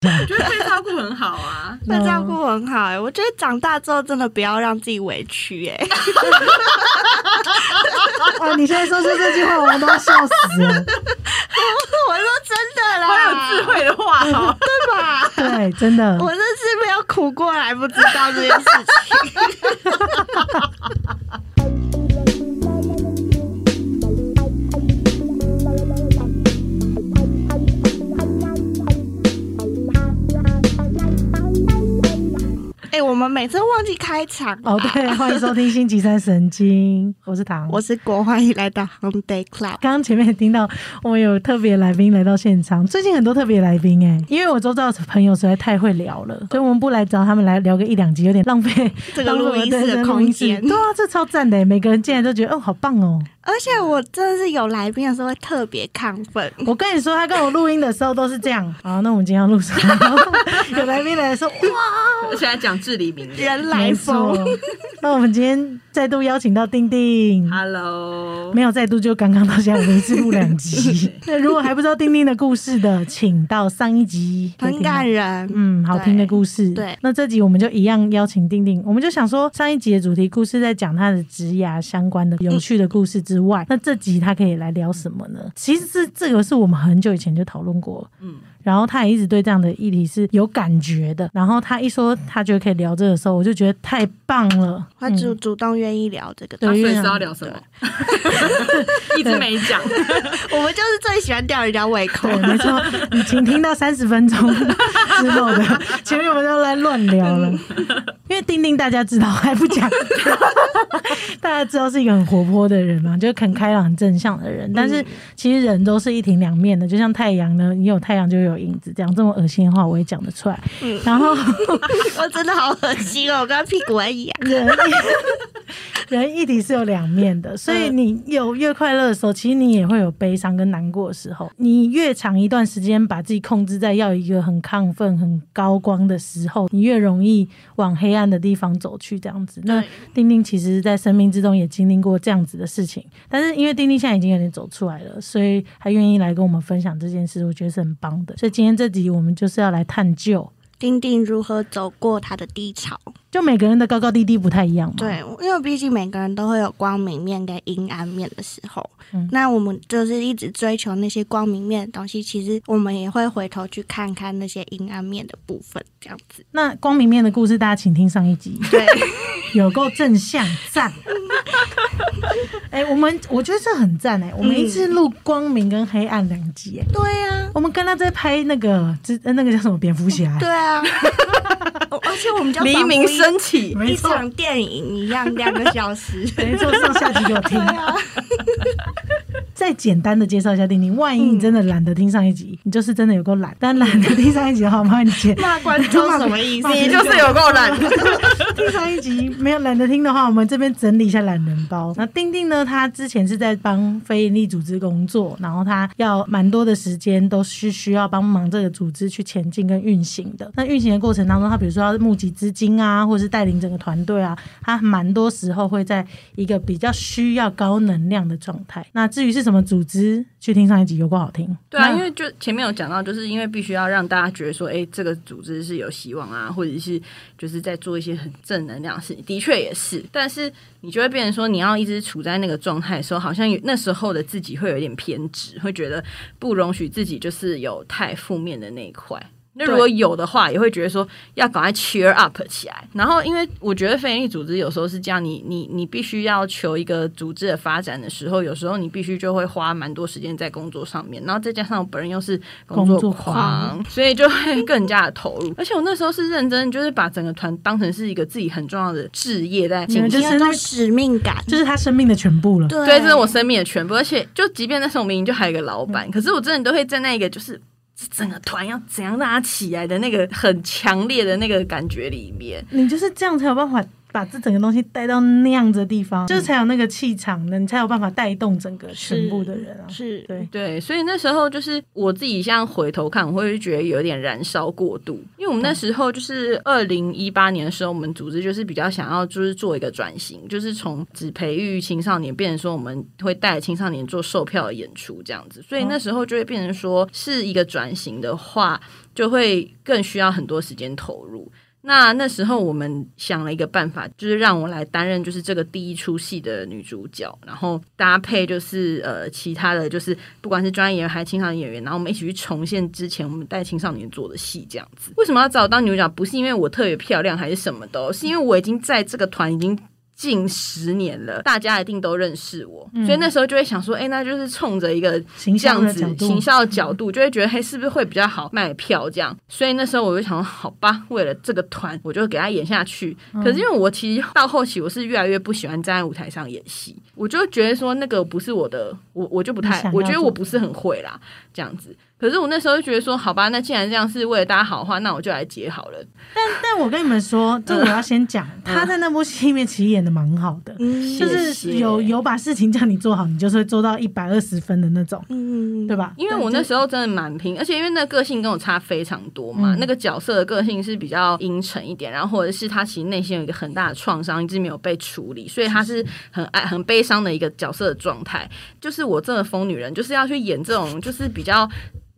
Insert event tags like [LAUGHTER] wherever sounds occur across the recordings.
我觉得被照顾很好啊，[LAUGHS] 被照顾很好哎、我觉得长大之后真的不要让自己委屈哎、[LAUGHS] 啊！你现在说出这句话，我们都要笑死了。[LAUGHS] 我说真的啦，好有智慧的话哦。对吧？对，真的。我这是没有苦过来，不知道这件事情。[LAUGHS] 哎、我们每次忘记开场哦，对，欢迎收听星期三神经，我是唐。我是国，欢迎来到 Home Day Club。刚刚前面听到我们有特别来宾来到现场，最近很多特别来宾哎，因为我周遭的朋友实在太会聊了，所以我们不来找他们来聊个一两集，有点浪费这个录音室的空间对啊，这超赞的哎，每个人进来都觉得哦，好棒哦。而且我真的是有来宾的时候会特别亢奋，我跟你说，他跟我录音的时候都是这样。[LAUGHS] 好，那我们今天要录什么？[LAUGHS] 有来宾来说，[LAUGHS] 哇，而且还讲至理名言。人来没疯。那我们今天再度邀请到丁丁。Hello，没有再度，就刚刚到现在，我们一次录两集。那如果还不知道丁丁的故事的，请到上一集很感人。嗯，好听的故事。对那这集我们就一样邀请丁丁，我们就想说，上一集的主题故事在讲他的职涯相关的有趣的故事之外，那这集他可以来聊什么呢？其实是这个是我们很久以前就讨论过，嗯，然后他也一直对这样的议题是有感觉的。然后他一说他觉得可以聊这个时候，我就觉得太棒了。他主主动愿意聊这个，对那所以因为是要聊什么？[LAUGHS] 一直没讲。[LAUGHS] 我们就是最喜欢吊人家胃口对，。没错，你请听到三十分钟之后的，[LAUGHS] 前面我们就来乱聊了。因为丁丁大家知道还不讲，大家知道是一个很活泼的人嘛，就是很开朗、很正向的人。但是其实人都是一体两面的，就像太阳呢，你有太阳就有影子，这样这么恶心的话我也讲得出来。然后 [LAUGHS] 我真的好恶心哦，我刚刚屁股还痒。人人一体是有两面的，所以你有越快乐的时候，其实你也会有悲伤跟难过的时候。你越长一段时间把自己控制在要一个很亢奋、很高光的时候，你越容易往黑暗的地方走去。这样子，那丁丁其实在生命之中也经历过这样子的事情，但是因为丁丁现在已经有点走出来了，所以还愿意来跟我们分享这件事，我觉得是很棒的。所以今天这集我们就是要来探究。丁丁如何走过他的低潮？就每个人的高高低低不太一样嘛，对，因为毕竟每个人都会有光明面跟阴暗面的时候。嗯那我们就是一直追求那些光明面的东西，其实我们也会回头去看看那些阴暗面的部分，这样子。那光明面的故事，大家请听上一集。对，[LAUGHS] 有够正向，赞！[LAUGHS] 哎、我们我觉得这很赞哎、我们一次录光明跟黑暗两集哎、对呀、我们跟他在拍那个，之呃那个叫什么蝙蝠侠、对啊。而且我们就黎明升起，一，场电影一样，两个小时。没错，上下集给我听。啊再简单的介绍一下丁丁，万一你真的懒得听上一集，你就是真的有够懒。但懒得听上一集的话，我麻烦你剪。[LAUGHS] 骂观众什么意思？你就是有够懒。[LAUGHS] 听上一集没有懒得听的话，我们这边整理一下懒人包。那丁丁呢，他之前是在帮非营利组织工作，然后他要蛮多的时间都是需要帮忙这个组织去前进跟运行的。那运行的过程当中，他比如说要募集资金啊，或者是带领整个团队啊，他蛮多时候会在一个比较需要高能量的状态。那至于是什么组织，去听上一集有够好听。对啊，因为就前面有讲到，就是因为必须要让大家觉得说，哎，这个组织是有希望啊，或者是就是在做一些很正能量的事情，的确也是。但是你就会变成说，你要一直处在那个状态的时候，好像有那时候的自己会有一点偏执，会觉得不容许自己就是有太负面的那一块。那如果有的话，也会觉得说要赶快 cheer up 起来。然后，因为我觉得非营利组织有时候是这样，你你你必须要求一个组织的发展的时候，有时候你必须就会花蛮多时间在工作上面，然后再加上我本人又是工工作作狂狂，所以就会更加的投入。[LAUGHS] 而且我那时候是认真，就是把整个团当成是一个自己很重要的事业在进行。你们就是那种使命感。就是他生命的全部了。对，对，这是我生命的全部。而且，就即便那时候我明明就还有一个老板，可是我真的都会在那一个就是整个团要怎样让他起来的那个很强烈的那个感觉里面。你就是这样才有办法把这整个东西带到那样子的地方，就是才有那个气场呢，你才有办法带动整个全部的人啊。是对，对，所以那时候就是我自己，现在回头看，我会觉得有点燃烧过度，因为我们那时候就是二零一八年的时候，我们组织就是比较想要就是做一个转型，就是从只培育青少年，变成说我们会带青少年做售票的演出这样子，所以那时候就会变成说是一个转型的话。就会更需要很多时间投入。那那时候我们想了一个办法，就是让我来担任就是这个第一出戏的女主角，然后搭配就是呃其他的就是不管是专业演员还是青少年演员，然后我们一起去重现之前我们带青少年做的戏这样子。为什么要找我当女主角？不是因为我特别漂亮还是什么的，是因为我已经在这个团已经。近十年了，大家一定都认识我，所以那时候就会想说，哎、那就是冲着一个形这样子象的角度行销的角度，就会觉得，嘿，是不是会比较好卖票这样？所以那时候我就想说，好吧，为了这个团，我就给他演下去。嗯可是因为我其实到后期，我是越来越不喜欢站在舞台上演戏，我就觉得说那个不是我的，我我就不太我觉得我不是很会啦，这样子。可是我那时候就觉得说，好吧，那既然这样是为了大家好的话，那我就来接好了。但但我跟你们说，这个我要先讲，他在那部戏里面其实演的蛮好的，嗯就是有有把事情叫你做好，你就是会做到一百二十分的那种，嗯对吧？因为我那时候真的蛮拼，而且因为那个个性跟我差非常多嘛，嗯那个角色的个性是比较阴沉一点，然后或者是他其实内心有一个很大的创伤，一直没有被处理，所以他是很爱很悲伤的一个角色的状态。就是我这个疯女人，就是要去演这种就是比较。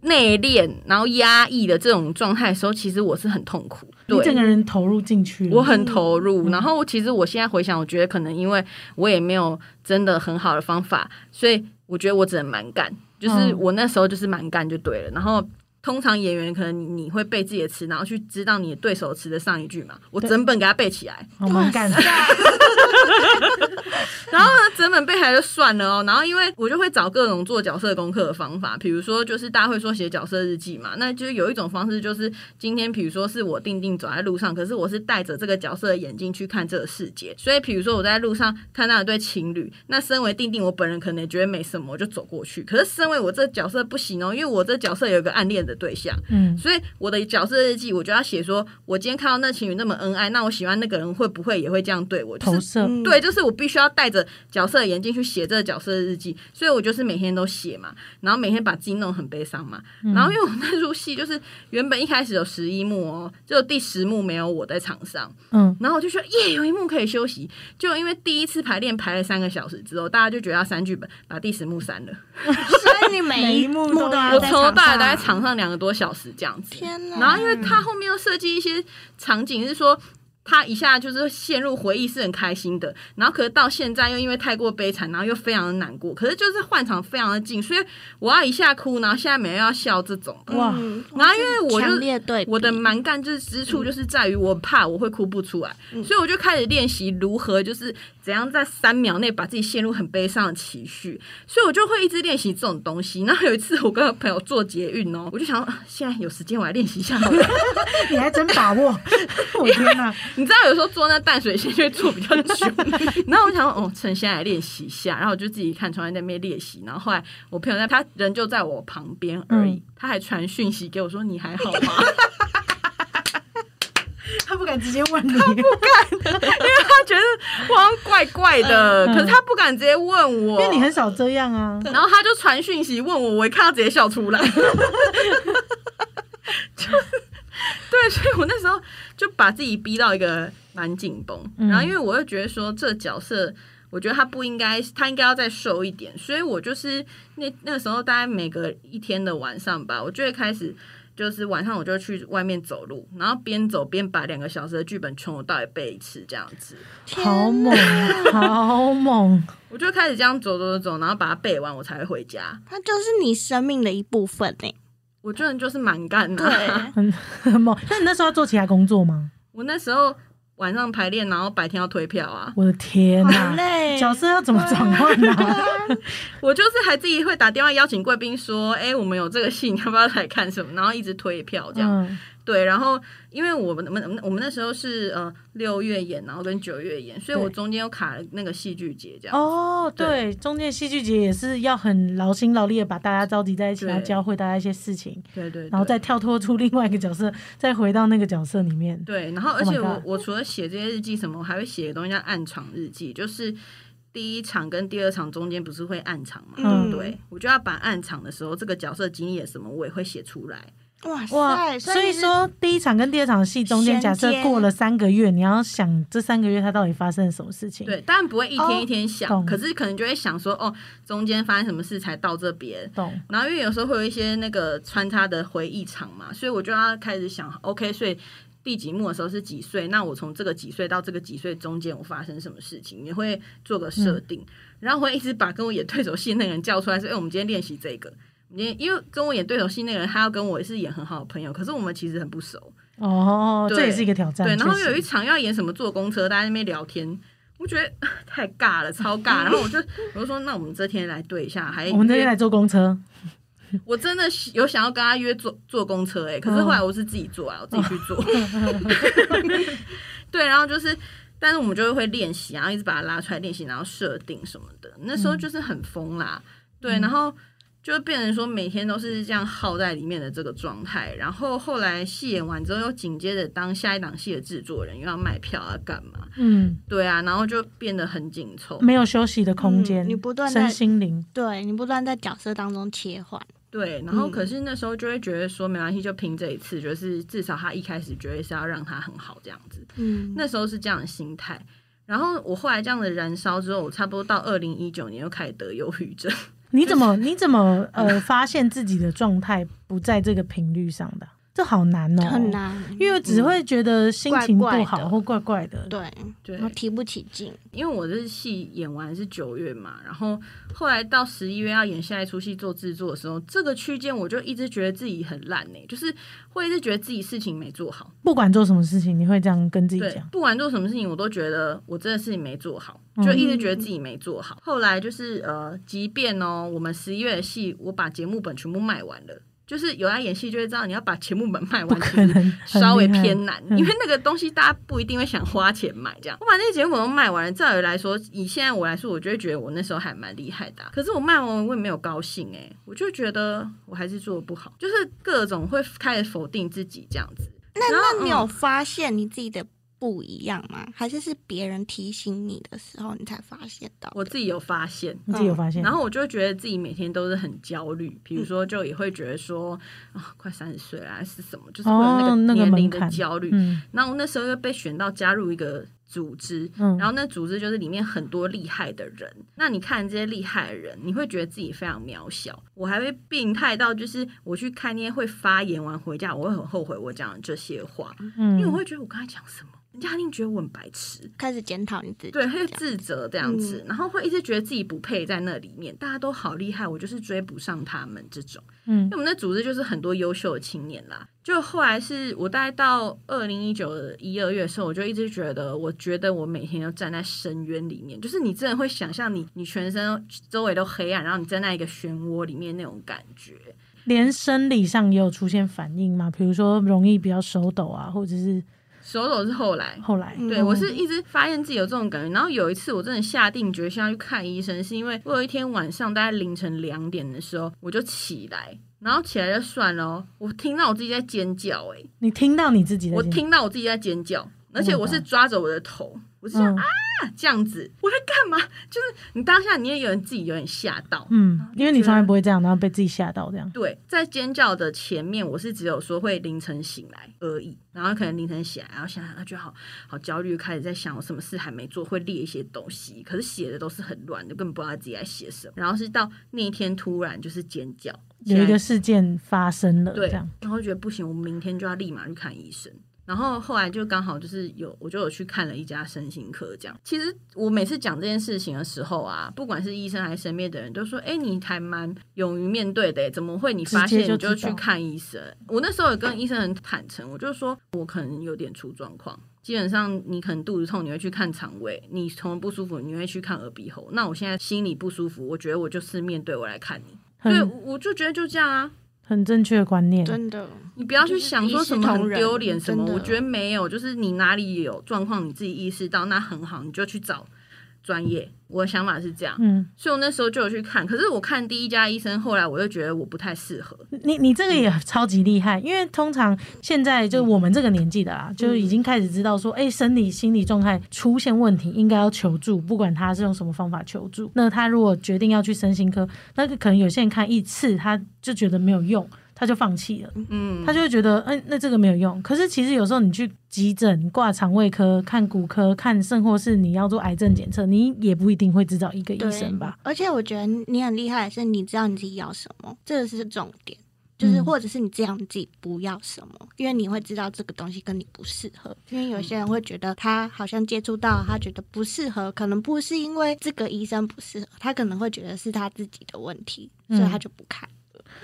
内敛，然后压抑的这种状态的时候，其实我是很痛苦。对，整个人投入进去，我很投入。然后其实我现在回想，我觉得可能因为我也没有真的很好的方法，所以我觉得我只能蛮干，就是嗯我那时候就是蛮干就对了。然后通常演员可能你你会背自己的词，然后去知道你的对手词的上一句嘛，我整本给他背起来，好蛮干的，然后呢整本背起来就算了哦。然后因为我就会找各种做角色功课的方法，比如说就是大家会说写角色日记嘛，那就是有一种方式就是今天比如说是我定定走在路上，可是我是戴着这个角色的眼睛去看这个世界，所以比如说我在路上看到一对情侣，那身为定定我本人可能也觉得没什么，我就走过去。可是身为我这角色不行哦，因为我这角色有一个暗恋的对象，嗯，所以我的角色日记我就要写说，我今天看到那情侣那么恩爱，那我喜欢那个人会不会也会这样对我？就是投射，嗯对，就是我必须要带着角色的眼镜去写这个角色的日记，所以我就是每天都写嘛，然后每天把自己弄得很悲伤嘛。嗯然后因为我那出戏就是原本一开始有十一幕哦，只有第十幕没有我在场上，嗯，然后我就说耶，有一幕可以休息。就因为第一次排练排了三个小时之后，大家就觉得要删剧本，把第十幕删了。[LAUGHS] 所以你每一 [LAUGHS] 幕都要我在场从头到尾都在场上两个多小时这样子。天哪！然后因为他后面又设计一些场景，是说他一下就是陷入回忆是很开心的，然后可是到现在又因为太过悲惨，然后又非常的难过，可是就是换场非常的近，所以我要一下哭，然后现在每人要笑这种。哇嗯然后因为我就强烈对我的蛮干之之处就是在于我怕我会哭不出来，嗯所以我就开始练习如何就是怎样在三秒内把自己陷入很悲伤的情绪，所以我就会一直练习这种东西。然后有一次我跟朋友做捷运哦，我就想现在有时间我来练习一下好了。[LAUGHS] 你还真把握，[LAUGHS] 我天哪，你知道有时候做那淡水线就会做比较久，[LAUGHS] 然后我想说哦，趁现在来练习一下，然后我就自己看窗外那边练习，然后后来我朋友在他人就在我旁边而已，嗯。他还传讯息给我说你还好吗？[LAUGHS] 他不敢直接问你，[LAUGHS] 他觉得我好像怪怪的，嗯。可是他不敢直接问我，因为你很少这样啊，然后他就传讯息问我，我一看到直接笑出来，就 [LAUGHS] 对，所以我那时候就把自己逼到一个蛮紧绷，嗯然后因为我又觉得说这角色。我觉得他不应该，他应该要再瘦一点，所以我就是那那个时候大概每隔一天的晚上吧，我就会开始，就是晚上我就去外面走路，然后边走边把两个小时的剧本从头到尾背一次，这样子。好猛，好猛，[LAUGHS] 我就开始这样走走走走，然后把它背完，我才会回家。它就是你生命的一部分呢。我真的就是蛮干的、对，[LAUGHS] 很很猛。那你那时候要做其他工作吗？我那时候晚上排练，然后白天要推票啊。我的天好哪！累，角色要怎么转换呢？[LAUGHS] 我就是还自己会打电话邀请贵宾说：“哎、我们有这个戏，你要不要来看什么？”然后一直推票这样。嗯，对，然后因为我们我们我们那时候是呃六月演，然后跟九月演，所以我中间又卡了那个戏剧节这样。哦，对，中间戏剧节也是要很劳心劳力的把大家召集在一起，对然后教会大家一些事情，对对对，然后再跳脱出另外一个角色，再回到那个角色里面。对，然后而 Oh 且我、我除了写这些日记什么，我还会写个东西叫暗场日记，就是第一场跟第二场中间不是会暗场嘛？嗯对，我就要把暗场的时候这个角色经历了什么，我也会写出来。哇！所以说第一场跟第二场戏中间，假设过了三个月，你要想这三个月它到底发生了什么事情？对，当然不会一天一天想，懂可是可能就会想说，哦，中间发生什么事才到这边。懂。然后因为有时候会有一些那个穿插的回忆场嘛，所以我就要开始想，OK，所以第几幕的时候是几岁？那我从这个几岁到这个几岁中间，我发生什么事情？你会做个设定，然后会一直把跟我演对手戏那个人叫出来，说，哎，我们今天练习这个。因为跟我演对手戏那个人，他要跟我也是演很好的朋友，可是我们其实很不熟。哦，对这也是一个挑战。对，然后有一场要演什么坐公车，大家在那边聊天，我觉得 [LAUGHS] 太尬了，超尬。然后我就我就说，那我们这天来对一下，还我们这天来坐公车，我真的有想要跟他约坐坐公车哎、可是后来我是自己坐啊，我自己去坐。[LAUGHS] 对，然后就是，但是我们就会练习，然后一直把它拉出来练习，然后设定什么的。那时候就是很疯啦，对，然后就变成说每天都是这样耗在里面的这个状态。然后后来戏演完之后，又紧接着当下一档戏的制作人，又要卖票啊，干嘛？嗯，对啊，然后就变得很紧凑。没有休息的空间，嗯你不断在身心灵，对你不断在角色当中切换，对，然后嗯可是那时候就会觉得说没关系，就凭这一次，就是至少他一开始绝对是要让他很好这样子。嗯，那时候是这样的心态。然后我后来这样的燃烧之后，我差不多到二零一九年又开始得忧郁症。你怎么你怎么呃发现自己的状态不在这个频率上的？这好难哦，很，难，因为只会觉得心情不怪怪的好或怪怪的。对，对然后提不起劲，因为我这戏演完是九月嘛，然后后来到十一月要演下一出戏做制作的时候，这个区间我就一直觉得自己很烂呢、就是会一直觉得自己事情没做好。不管做什么事情，你会这样跟自己对讲，。不管做什么事情，我都觉得我真的事情没做好，嗯就一直觉得自己没做好。后来就是呃，即便哦，我们十一月的戏，我把节目本全部卖完了。就是有在演戏就会知道，你要把节目本卖完，其实可能稍微偏难，嗯因为那个东西大家不一定会想花钱买。这样，我把那些节目本都卖完了，照理来说，以现在我来说，我就会觉得我那时候还蛮厉害的啊、可是我卖完我也没有高兴哎、我就觉得我还是做的不好，就是各种会开始否定自己这样子。那那你有嗯发现你自己的不一样吗？还是是别人提醒你的时候你才发现到的？我自己有发现，你自己有发现？然后我就会觉得自己每天都是很焦虑，比如说就也会觉得说啊、快三十岁了还是什么，就是会有那个年龄的焦虑。嗯然后我那时候又被选到加入一个组织，嗯然后那组织就是里面很多厉害的人。那你看这些厉害的人，你会觉得自己非常渺小。我还会病态到，就是我去看那些会发言完回家，我会很后悔我讲的这些话，因为我嗯，会觉得我刚才讲什么，人家一定觉得我很白痴。开始检讨你自己，对，会这样自责这样子，然后会一直觉得自己不配在那里面，大家都好厉害，我就是追不上他们这种。嗯因为我们那组织就是很多优秀的青年啦。就后来是我大概到二零一九的一二月的时候，我就一直觉得，我觉得我每天都站在深渊里面，就是你真的会想象你你全身周围都黑暗，然后你站在一个漩涡里面那种感觉。连生理上也有出现反应吗？比如说容易比较手抖啊，或者是手抖是后来，后来，对，哦我是一直发现自己有这种感觉，然后有一次我真的下定决心要去看医生，是因为我有一天晚上大概凌晨两点的时候，我就起来，然后起来就算了哦，我听到我自己在尖叫、欸，你听到你自己的我听到我自己在尖叫，而且我是抓着我的头，我是这样、嗯啊这样子，我在干嘛？就是你当下你也有人自己有点吓到，嗯，因为你从来不会这样，然后被自己吓到这样。对，在尖叫的前面，我是只有说会凌晨醒来而已，然后可能凌晨醒来，然后想想，觉得好好焦虑，开始在想我什么事还没做，会列一些东西，可是写的都是很乱的，根本不知道自己在写什么。然后是到那一天突然就是尖叫，有一个事件发生了，对然后觉得不行，我们明天就要立马去看医生。然后后来就刚好就是有，我就有去看了一家身心科，这样。其实我每次讲这件事情的时候啊，不管是医生还是身边的人，都说：“哎，你还蛮勇于面对的，怎么会你发现你就去看医生？”我那时候也跟医生很坦诚，我就说我可能有点出状况。基本上，你可能肚子痛，你会去看肠胃；你头不舒服，你会去看耳鼻喉。那我现在心里不舒服，我觉得我就是面对我来看你。对，我就觉得就这样啊。很正确的观念。真的，你不要去想说什么很丢脸什么，我觉得没有，就是你哪里有状况，你自己意识到那很好，你就去找专业。我的想法是这样，嗯，所以我那时候就有去看。可是我看第一家医生，后来我又觉得我不太适合。你你这个也超级厉害，因为通常现在就我们这个年纪的啦，就已经开始知道说，哎、生理心理状态出现问题，应该要求助，不管他是用什么方法求助。那他如果决定要去身心科，那个可能有些人看一次他就觉得没有用。他就放弃了，嗯，他就会觉得，嗯、那这个没有用。可是其实有时候你去急诊挂肠胃科、看骨科、看甚或是你要做癌症检测，你也不一定会知道一个医生吧？而且我觉得你很厉害的是，你知道你自己要什么，这个是重点。就是，嗯或者是你知道你自己不要什么，因为你会知道这个东西跟你不适合。因为有些人会觉得他好像接触到，他觉得不适合，可能不是因为这个医生不适合，他可能会觉得是他自己的问题，所以他就不看。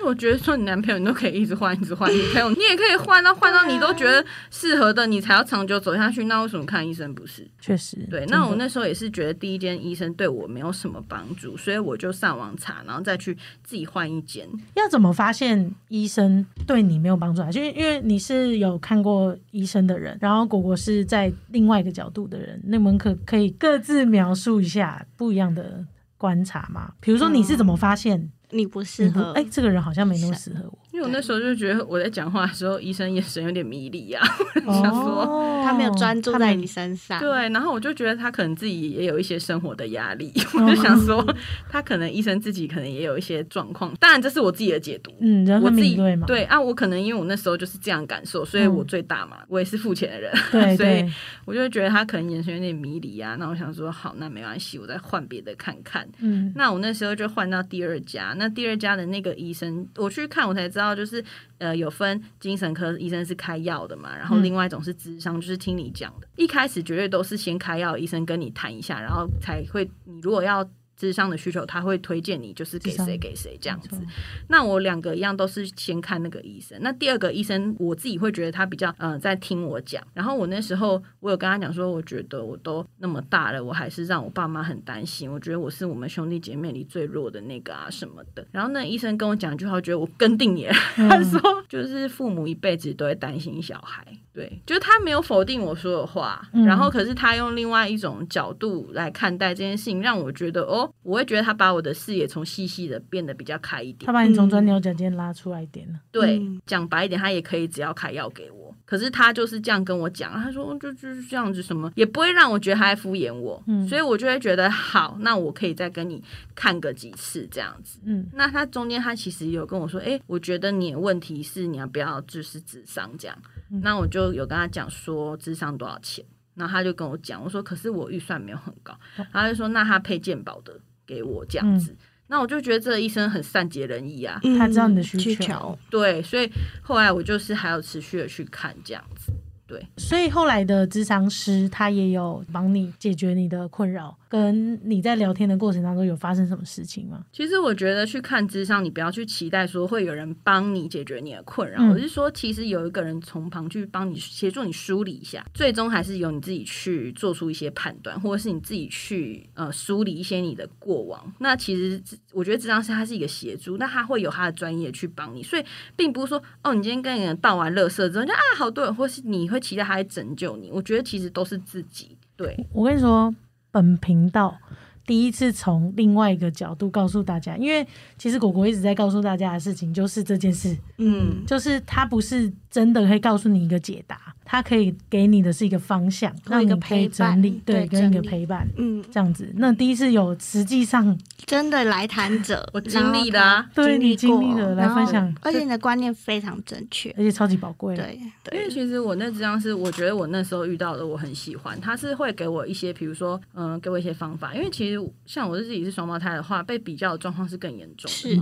我觉得说你男朋友你都可以一直换，一直换女朋友，[LAUGHS] 你也可以换到换到你都觉得适合的，你才要长久走下去。那为什么看医生不是？确实，对，那我那时候也是觉得第一间医生对我没有什么帮助，所以我就上网查，然后再去自己换一间。要怎么发现医生对你没有帮助啊？就因为你是有看过医生的人，然后果果是在另外一个角度的人，那我们可可以各自描述一下不一样的观察吗？比如说你是怎么发现你不适合，哎、这个人好像没那么适合我。因为我那时候就觉得我在讲话的时候，医生眼神有点迷离啊，[LAUGHS] 哦想说他没有专注在你身上。对，然后我就觉得他可能自己也有一些生活的压力，哦我就想说他可能医生自己可能也有一些状况，当然这是我自己的解读。嗯，我自己对啊，我可能因为我那时候就是这样感受，所以嗯我最大嘛，我也是付钱的人，对 [LAUGHS] 所以，我就会觉得他可能眼神有点迷离啊。那我想说，好，那没关系，我再换别的看看。嗯那我那时候就换到第二家，那第二家的那个医生，我去看我才知道，就是呃有分精神科医生是开药的嘛，然后嗯另外一种是智商，就是听你讲的。一开始绝对都是先开药，医生跟你谈一下，然后才会你如果要。智商的需求，他会推荐你就是给谁给谁这样子。那我两个一样都是先看那个医生，那第二个医生我自己会觉得他比较嗯、呃在听我讲，然后我那时候我有跟他讲说，我觉得我都那么大了，我还是让我爸妈很担心，我觉得我是我们兄弟姐妹里最弱的那个啊什么的。然后那医生跟我讲一句话，我觉得我跟定你了，嗯他说就是父母一辈子都会担心小孩，对，就是他没有否定我说的话，嗯然后可是他用另外一种角度来看待这件事情，让我觉得哦，我会觉得他把我的视野从细细的变得比较开一点他。把你从钻牛角尖拉出来一点了。对嗯，讲、白一点，他也可以只要开药给我。可是他就是这样跟我讲，他说就就是这样子，什么也不会让我觉得他在敷衍我，嗯所以我就会觉得好，那我可以再跟你看个几次这样子。嗯那他中间他其实有跟我说，诶，我觉得你的问题是你要不要就是智商这样，嗯。那我就有跟他讲说智商多少钱，然后他就跟我讲，我说可是我预算没有很高，他就说那他配健保的给我这样子。那我就觉得这个医生很善解人意啊，嗯他知道你的需需求。对，所以后来我就是还有持续的去看这样子。对，所以后来的咨商师他也有帮你解决你的困扰，跟你在聊天的过程当中有发生什么事情吗？其实我觉得去看智商，你不要去期待说会有人帮你解决你的困扰，嗯而是说其实有一个人从旁去帮你协助你梳理一下，最终还是由你自己去做出一些判断，或者是你自己去呃梳理一些你的过往。那其实我觉得智商是他是一个协助，那他会有他的专业去帮你，所以并不是说哦，你今天跟人倒完乐色之后就啊好多人，或是你会期待他来拯救你。我觉得其实都是自己对。我跟你说，本频道第一次从另外一个角度告诉大家，因为其实果果一直在告诉大家的事情就是这件事，嗯，就是他不是真的可以告诉你一个解答，他可以给你的是一个方向，或一个让你可以陪伴整理，对，对跟一个陪伴。嗯，这样子，那第一次有实际上真的来谈者，[LAUGHS] 我经历的啊对你经历过的来分享而且你的观念非常正确。而且超级宝贵。，对因为，其实我那智商是，我觉得我那时候遇到的，我很喜欢。他是会给我一些，比如说，嗯、给我一些方法。因为其实像我自己是双胞胎的话，被比较的状况是更严重是，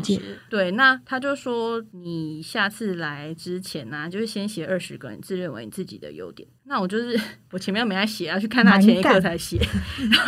对，那他就说，你下次来之前呢、就是先写二十个你自认为你自己的优点。那我就是我前面没来写，要去看他前一刻才写，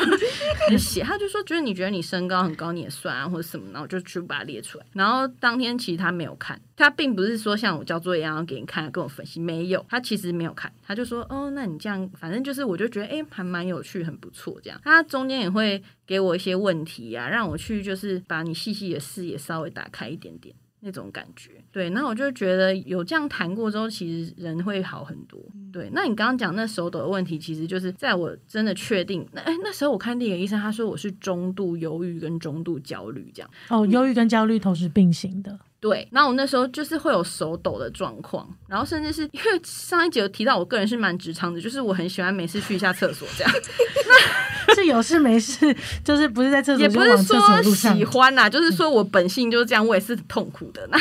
[LAUGHS] 就写。他就说，就是你觉得你身高很高，你也算啊，或者什么，然后我就去把它列出来。然后当天其实他没有看，他并不是说像我交作业一样要给你看，跟我分析，没有，他其实没有看，他就说，哦，那你这样，反正就是我就觉得，哎，还蛮有趣，很不错，这样。他中间也会给我一些问题啊，让我去就是把你细细的视野稍微打开一点点。那种感觉，对，那我就觉得有这样谈过之后，其实人会好很多。对，那你刚刚讲那手抖的问题，其实就是在我真的确定，那哎那时候我看第一个医生，他说我是中度忧郁跟中度焦虑这样。哦，忧郁跟焦虑同时并行的，对，然后我那时候就是会有手抖的状况，然后甚至是因为上一集有提到，我个人是蛮直肠的，就是我很喜欢每次去一下厕所这样。[LAUGHS] 那是有事没事，就是不是在厕所也不是说喜。欢啦，就是说我本性就是这样，我也是痛苦的。[LAUGHS] 那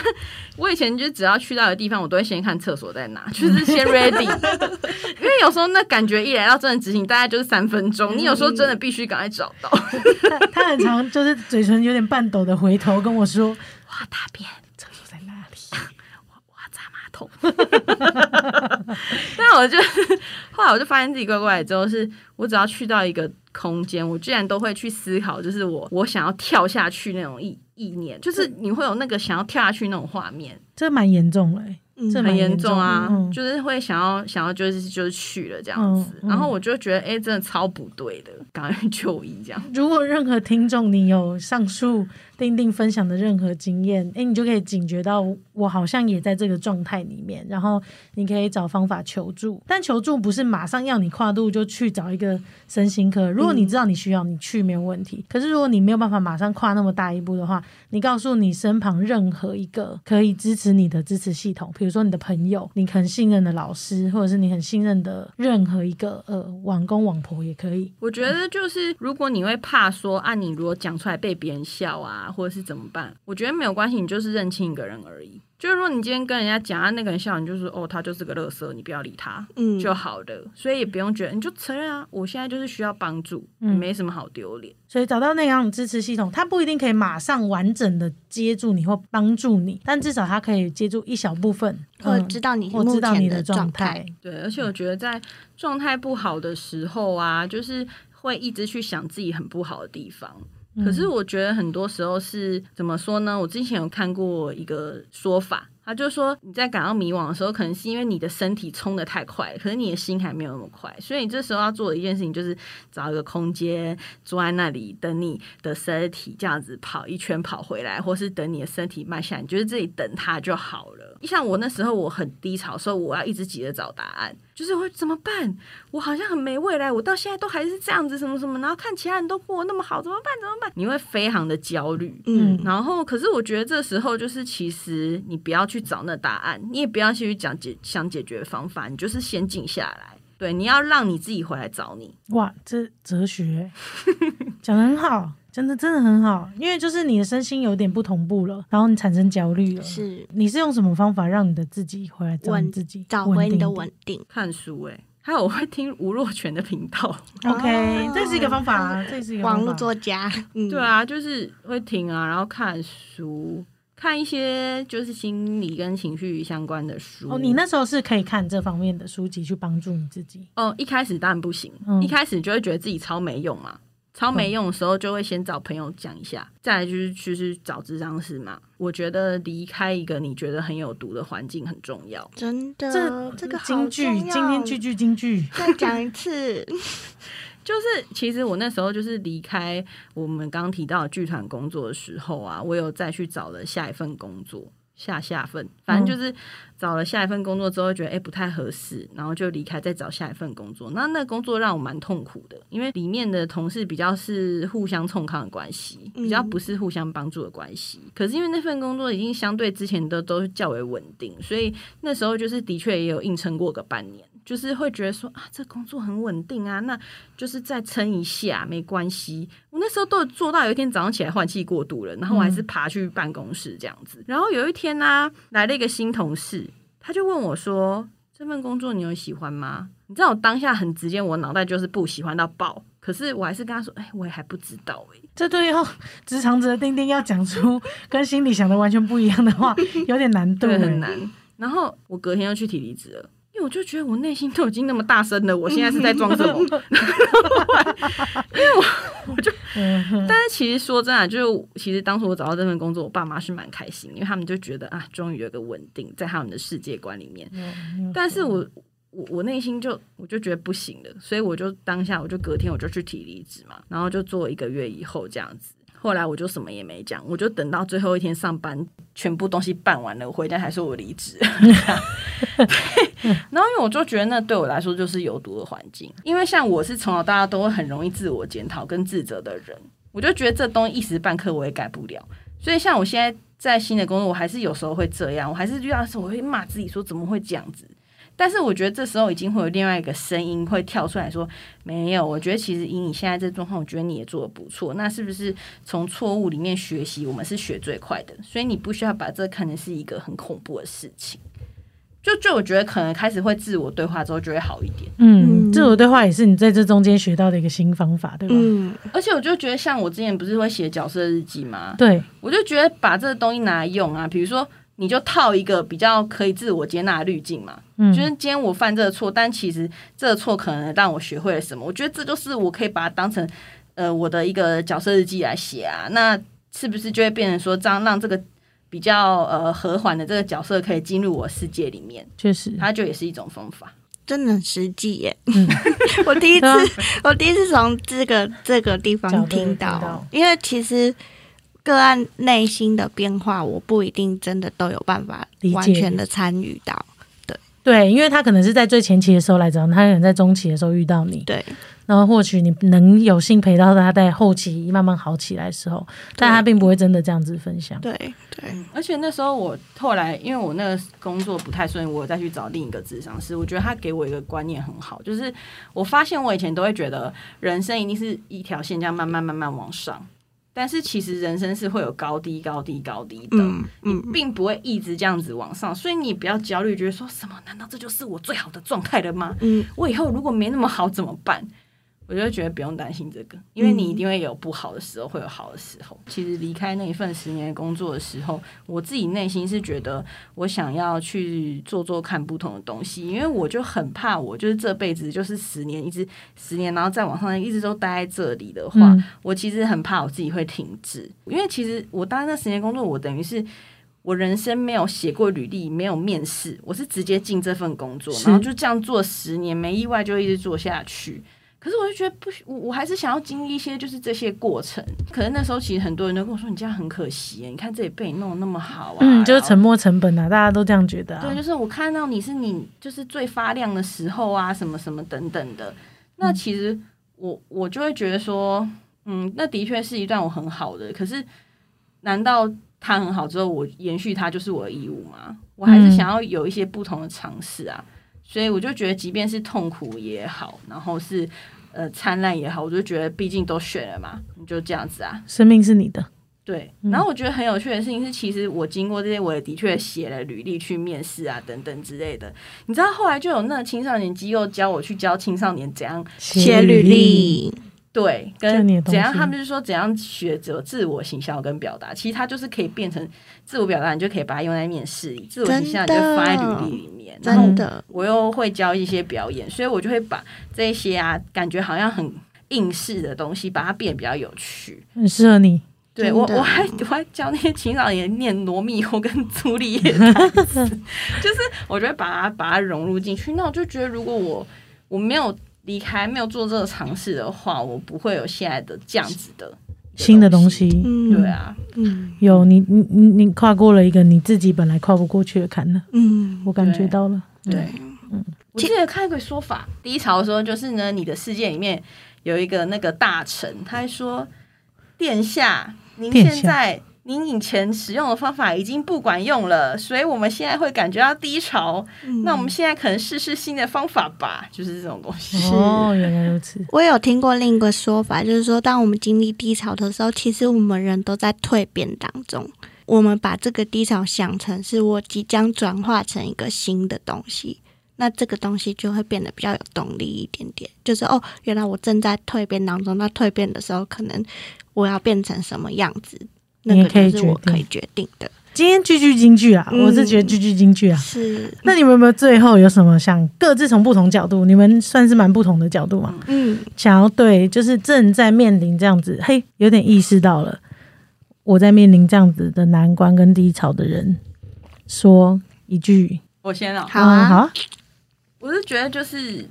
我以前就只要去到的地方，我都会先看厕所在哪，就是先 [LAUGHS] ready。因为有时候那感觉一来到真的执行，大概就是三分钟，你有时候真的必须赶快找到。他他很常就是嘴唇有点半抖的回头跟我说哇，大便，桶。[LAUGHS] 但我就后来我就发现自己怪怪的，之后是我只要去到一个空间，我居然都会去思考，就是我我想要跳下去那种意意念，就是你会有那个想要跳下去那种画面。这蛮严重嘞、欸，嗯这蛮很严严重啊，嗯就是会想要想要就是就是去了这样子，然后我就觉得哎、真的超不对的，赶快去就医这样。如果任何听众你有上述丁丁分享的任何经验，诶，你就可以警觉到我好像也在这个状态里面，然后你可以找方法求助。但求助不是马上要你跨度就去找一个身心科，如果你知道你需要，你去没有问题。可是如果你没有办法马上跨那么大一步的话，你告诉你身旁任何一个可以支持你的支持系统，比如说你的朋友、你很信任的老师，或者是你很信任的任何一个呃网公网婆也可以。我觉得就是如果你会怕说啊，你如果讲出来被别人笑啊，或者是怎么办？我觉得没有关系，你就是认清一个人而已。就是说你今天跟人家讲啊，那个人笑，你就说哦，他就是个乐色，你不要理他。嗯就好了，所以也不用觉得，你就承认啊，我现在就是需要帮助，嗯没什么好丢脸。所以找到那样支持系统，它不一定可以马上完整的接住你或帮助你，但至少它可以接住一小部分，或嗯知道你或知道你的状状态。。对，而且我觉得在状态不好的时候啊，就是会一直去想自己很不好的地方。可是我觉得很多时候是怎么说呢？我之前有看过一个说法，他就说你在感到迷惘的时候，可能是因为你的身体冲的太快，可是你的心还没有那么快，所以你这时候要做的一件事情就是找一个空间坐在那里，等你的身体这样子跑一圈跑回来，或是等你的身体慢下来，你就是这里等它就好了。像我那时候我很低潮的时候，我要一直急着找答案，就是会怎么办？我好像很没未来，我到现在都还是这样子，什么什么，然后看其他人都过得那么好，怎么办？怎么办？你会非常的焦虑。嗯然后，可是我觉得这时候就是，其实你不要去找那答案，你也不要去讲解想解决方法，你就是先静下来。对，你要让你自己回来找你。哇，这哲学讲的很好，真的真的很好，因为就是你的身心有点不同步了，然后你产生焦虑了。是你是用什么方法让你的自己回来找自己，找回你的稳稳定。看书、欸，还有我会听吴若权的频道。[LAUGHS] OK，哦这是一个方法啊，这是一个网络。作家，嗯，对，啊，就是会听啊，然后看书，看一些就是心理跟情绪相关的书。哦，你那时候是可以看这方面的书籍去帮助你自己。哦，一开始当然不行，嗯一开始就会觉得自己超没用嘛。超没用的时候，就会先找朋友讲一下，再来就是就是找智商师嘛。我觉得离开一个你觉得很有毒的环境很重要。真的，这这个好京剧，今天句句京剧。再讲一次，[LAUGHS] 就是其实我那时候就是离开我们刚提到的剧团工作的时候啊，我有再去找了下一份工作，下下份，反正就是找了下一份工作之后，觉得哎、诶不太合适，然后就离开，再找下一份工作。那那工作让我蛮痛苦的，因为里面的同事比较是互相冲抗的关系，比较不是互相帮助的关系。可是因为那份工作已经相对之前的都较为稳定，所以那时候就是的确也有硬撑过个半年。就是会觉得说啊，这工作很稳定啊，那就是再撑一下没关系。我那时候都有做到，有一天早上起来换气过度了，然后我还是爬去办公室这样子。然后有一天呢、来了一个新同事，他就问我说：“这份工作你有喜欢吗？”你知道我当下很直接，我脑袋就是不喜欢到爆。可是我还是跟他说：“哎，我也还不知道哎、这对哦，职场者的丁丁要讲出 [LAUGHS] 跟心里想的完全不一样的话，有点难度，对，很。难。”然后我隔天又去提离职了。因为我就觉得我内心都已经那么大声了，我现在是在装什么？[LAUGHS] 因为我 [LAUGHS] 我就，但是其实说真的啊，就是其实当初我找到这份工作，我爸妈是蛮开心，因为他们就觉得啊，终于有个稳定在他们的世界观里面。嗯但是我我我内心就我就觉得不行了，所以我就当下我就隔天我就去提离职嘛，然后就做一个月以后这样子。后来我就什么也没讲，我就等到最后一天上班，全部东西办完了，回家还说我离职。[LAUGHS] 然后因为我就觉得那对我来说就是有毒的环境，因为像我是从小到大都会很容易自我检讨跟自责的人，我就觉得这东西一时半刻我也改不了。所以像我现在在新的工作，我还是有时候会这样，我还是遇到的时候我会骂自己说怎么会这样子。但是我觉得这时候已经会有另外一个声音会跳出来说：“没有，我觉得其实以你现在这状况，我觉得你也做的不错。那是不是从错误里面学习？我们是学最快的，所以你不需要把这看成是一个很恐怖的事情。就就我觉得可能开始会自我对话之后就会好一点。嗯，嗯自我对话也是你在这中间学到的一个新方法，对吧？嗯，而且我就觉得，像我之前不是会写角色日记吗？对，我就觉得把这个东西拿来用啊，比如说你就套一个比较可以自我接纳的滤镜嘛，嗯，就是今天我犯这个错，但其实这个错可能让我学会了什么。我觉得这就是我可以把它当成呃我的一个角色日记来写啊。那是不是就会变成说，这样让这个比较呃和缓的这个角色可以进入我世界里面？确实，它就也是一种方法。真的很实际耶！嗯 [LAUGHS] 我第一次啊，我第一次从这个这个地方听到因为其实个案内心的变化，我不一定真的都有办法理解完全的参与到。对对，因为他可能是在最前期的时候来找你，他可能在中期的时候遇到你，对，然后或许你能有幸陪到他在后期慢慢好起来的时候，但他并不会真的这样子分享。对对，而且那时候我后来，因为我那个工作不太顺，我再去找另一个智商师。我觉得他给我一个观念很好，就是我发现我以前都会觉得人生一定是一条线这样慢慢慢慢往上，但是其实人生是会有高低高低高低的。嗯嗯，并不会一直这样子往上，所以你不要焦虑，觉得说什么？难道这就是我最好的状态了吗？嗯，我以后如果没那么好怎么办？我就觉得不用担心这个，因为你一定会有不好的时候，会有好的时候。其实离开那一份十年的工作的时候，我自己内心是觉得我想要去做做看不同的东西，因为我就很怕，我就是这辈子就是十年一直十年，然后再往上一直都待在这里的话，嗯我其实很怕我自己会停滞，因为其实我当那十年工作，我等于是。我人生没有写过履历，没有面试，我是直接进这份工作，然后就这样做十年，没意外就一直做下去。可是我就觉得不许，我我还是想要经历一些就是这些过程。可是那时候其实很多人都跟我说，你这样很可惜，你看这里被你弄得那么好啊，嗯，就是沉没成本啊，大家都这样觉得啊。对，就是我看到你是你就是最发亮的时候啊，什么什么等等的。那其实我我就会觉得说，嗯，那的确是一段我很好的，可是难道他很好之后，我延续他就是我的义务吗？我还是想要有一些不同的尝试啊。所以我就觉得，即便是痛苦也好，然后是呃灿烂也好，我就觉得毕竟都选了嘛，你就这样子啊。生命是你的，对，嗯然后我觉得很有趣的事情是，其实我经过这些，我也的确写了履历去面试啊，等等之类的。你知道后来就有那个青少年机构教我去教青少年怎样写履历，对，跟怎样，他们就是说怎样学着自我形象跟表达，其实它就是可以变成自我表达，你就可以把它用在面试里，自我形象你就放在履历里面。然后真的，我又会教一些表演，所以我就会把这些啊，感觉好像很应试的东西，把它变得比较有趣。很适合你。对我，我还我还教那些青少年念罗密欧跟朱丽叶台词，[LAUGHS] 就是我觉得把它把它融入进去。那我就觉得，如果我我没有离开，没有做这个尝试的话，我不会有现在的这样子的新的东。西，嗯，对，啊，嗯。有你你你你跨过了一个你自己本来跨不过去的坎呢，嗯，我感觉到了。对，我记得看一个说法，第一朝说就是呢，你的世界里面有一个那个大臣，他还说：“殿下，您现在您以前使用的方法已经不管用了，所以我们现在会感觉到低潮。嗯那我们现在可能试试新的方法吧，就是这种东西。哦，原来如此。我有听过另一个说法，就是说，当我们经历低潮的时候，其实我们人都在蜕变当中。我们把这个低潮想成是我即将转化成一个新的东西，那这个东西就会变得比较有动力一点点。就是哦，原来我正在蜕变当中，那蜕变的时候，可能我要变成什么样子，那个你也可以就是我决定可以决定的。今天句句金句啊，嗯。我是觉得句句金句啊。是，那你们有没有最后有什么想各自从不同角度，你们算是蛮不同的角度嘛？嗯。想要对，就是正在面临这样子，嘿，有点意识到了，我在面临这样子的难关跟低潮的人，说一句，我先啊，好啊。嗯好啊，我是觉得就是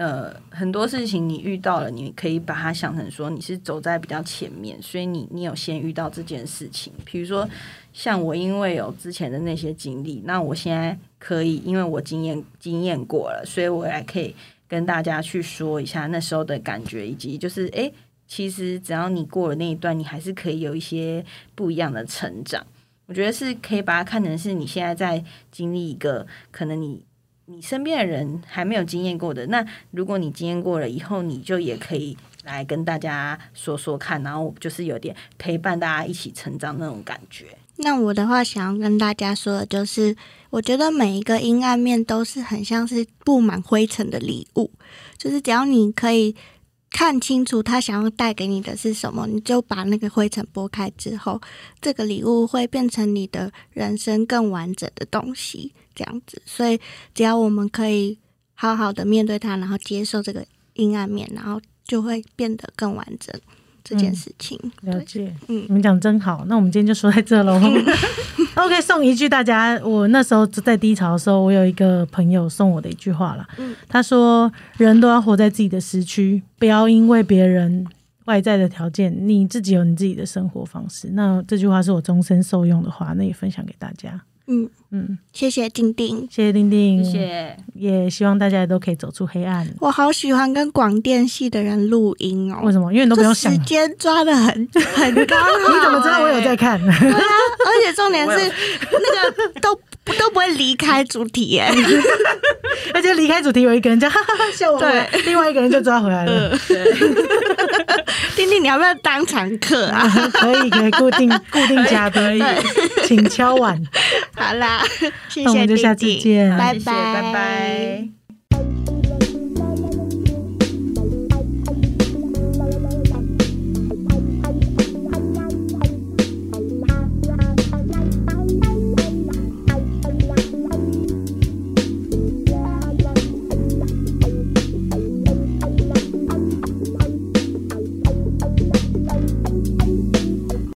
呃，很多事情你遇到了，你可以把它想成说你是走在比较前面，所以你你有先遇到这件事情。比如说像我，因为有之前的那些经历，那我现在可以，因为我经验经验过了，所以我还可以跟大家去说一下那时候的感觉，以及就是诶，其实只要你过了那一段，你还是可以有一些不一样的成长。我觉得是可以把它看成是你现在在经历一个可能你你身边的人还没有经验过的，那如果你经验过了以后，你就也可以来跟大家说说看，然后就是有点陪伴大家一起成长那种感觉。那我的话，想要跟大家说的就是，我觉得每一个阴暗面都是很像是布满灰尘的礼物，就是只要你可以看清楚他想要带给你的是什么，你就把那个灰尘拨开之后，这个礼物会变成你的人生更完整的东西，这样子。所以，只要我们可以好好的面对它，然后接受这个阴暗面，然后就会变得更完整这件事情。对，了解，嗯你们讲真好。那我们今天就说在这喽。[LAUGHS] [LAUGHS] OK，送一句大家，我那时候在低潮的时候，我有一个朋友送我的一句话啦。嗯他说：“人都要活在自己的时区，不要因为别人外在的条件，你自己有你自己的生活方式。”那这句话是我终身受用的话，那也分享给大家。嗯，嗯，谢谢丁丁。谢谢丁丁，谢谢。也希望大家都可以走出黑暗。我好喜欢跟广电系的人录音哦，为什么？因为你都不用想时。间抓的很很刚好。你怎么知道我有在？看？对啊而且重点是 [LAUGHS] 那个都都不会离开主题耶。[LAUGHS] 而且离开主题有一个人叫 [LAUGHS] 哈哈哈笑我，对另外一个人就抓回来了。丁丁，你要不要当常客啊？可以可以固定固定嘉宾，请敲碗。好啦，谢那我谢们就下次见。拜谢谢拜拜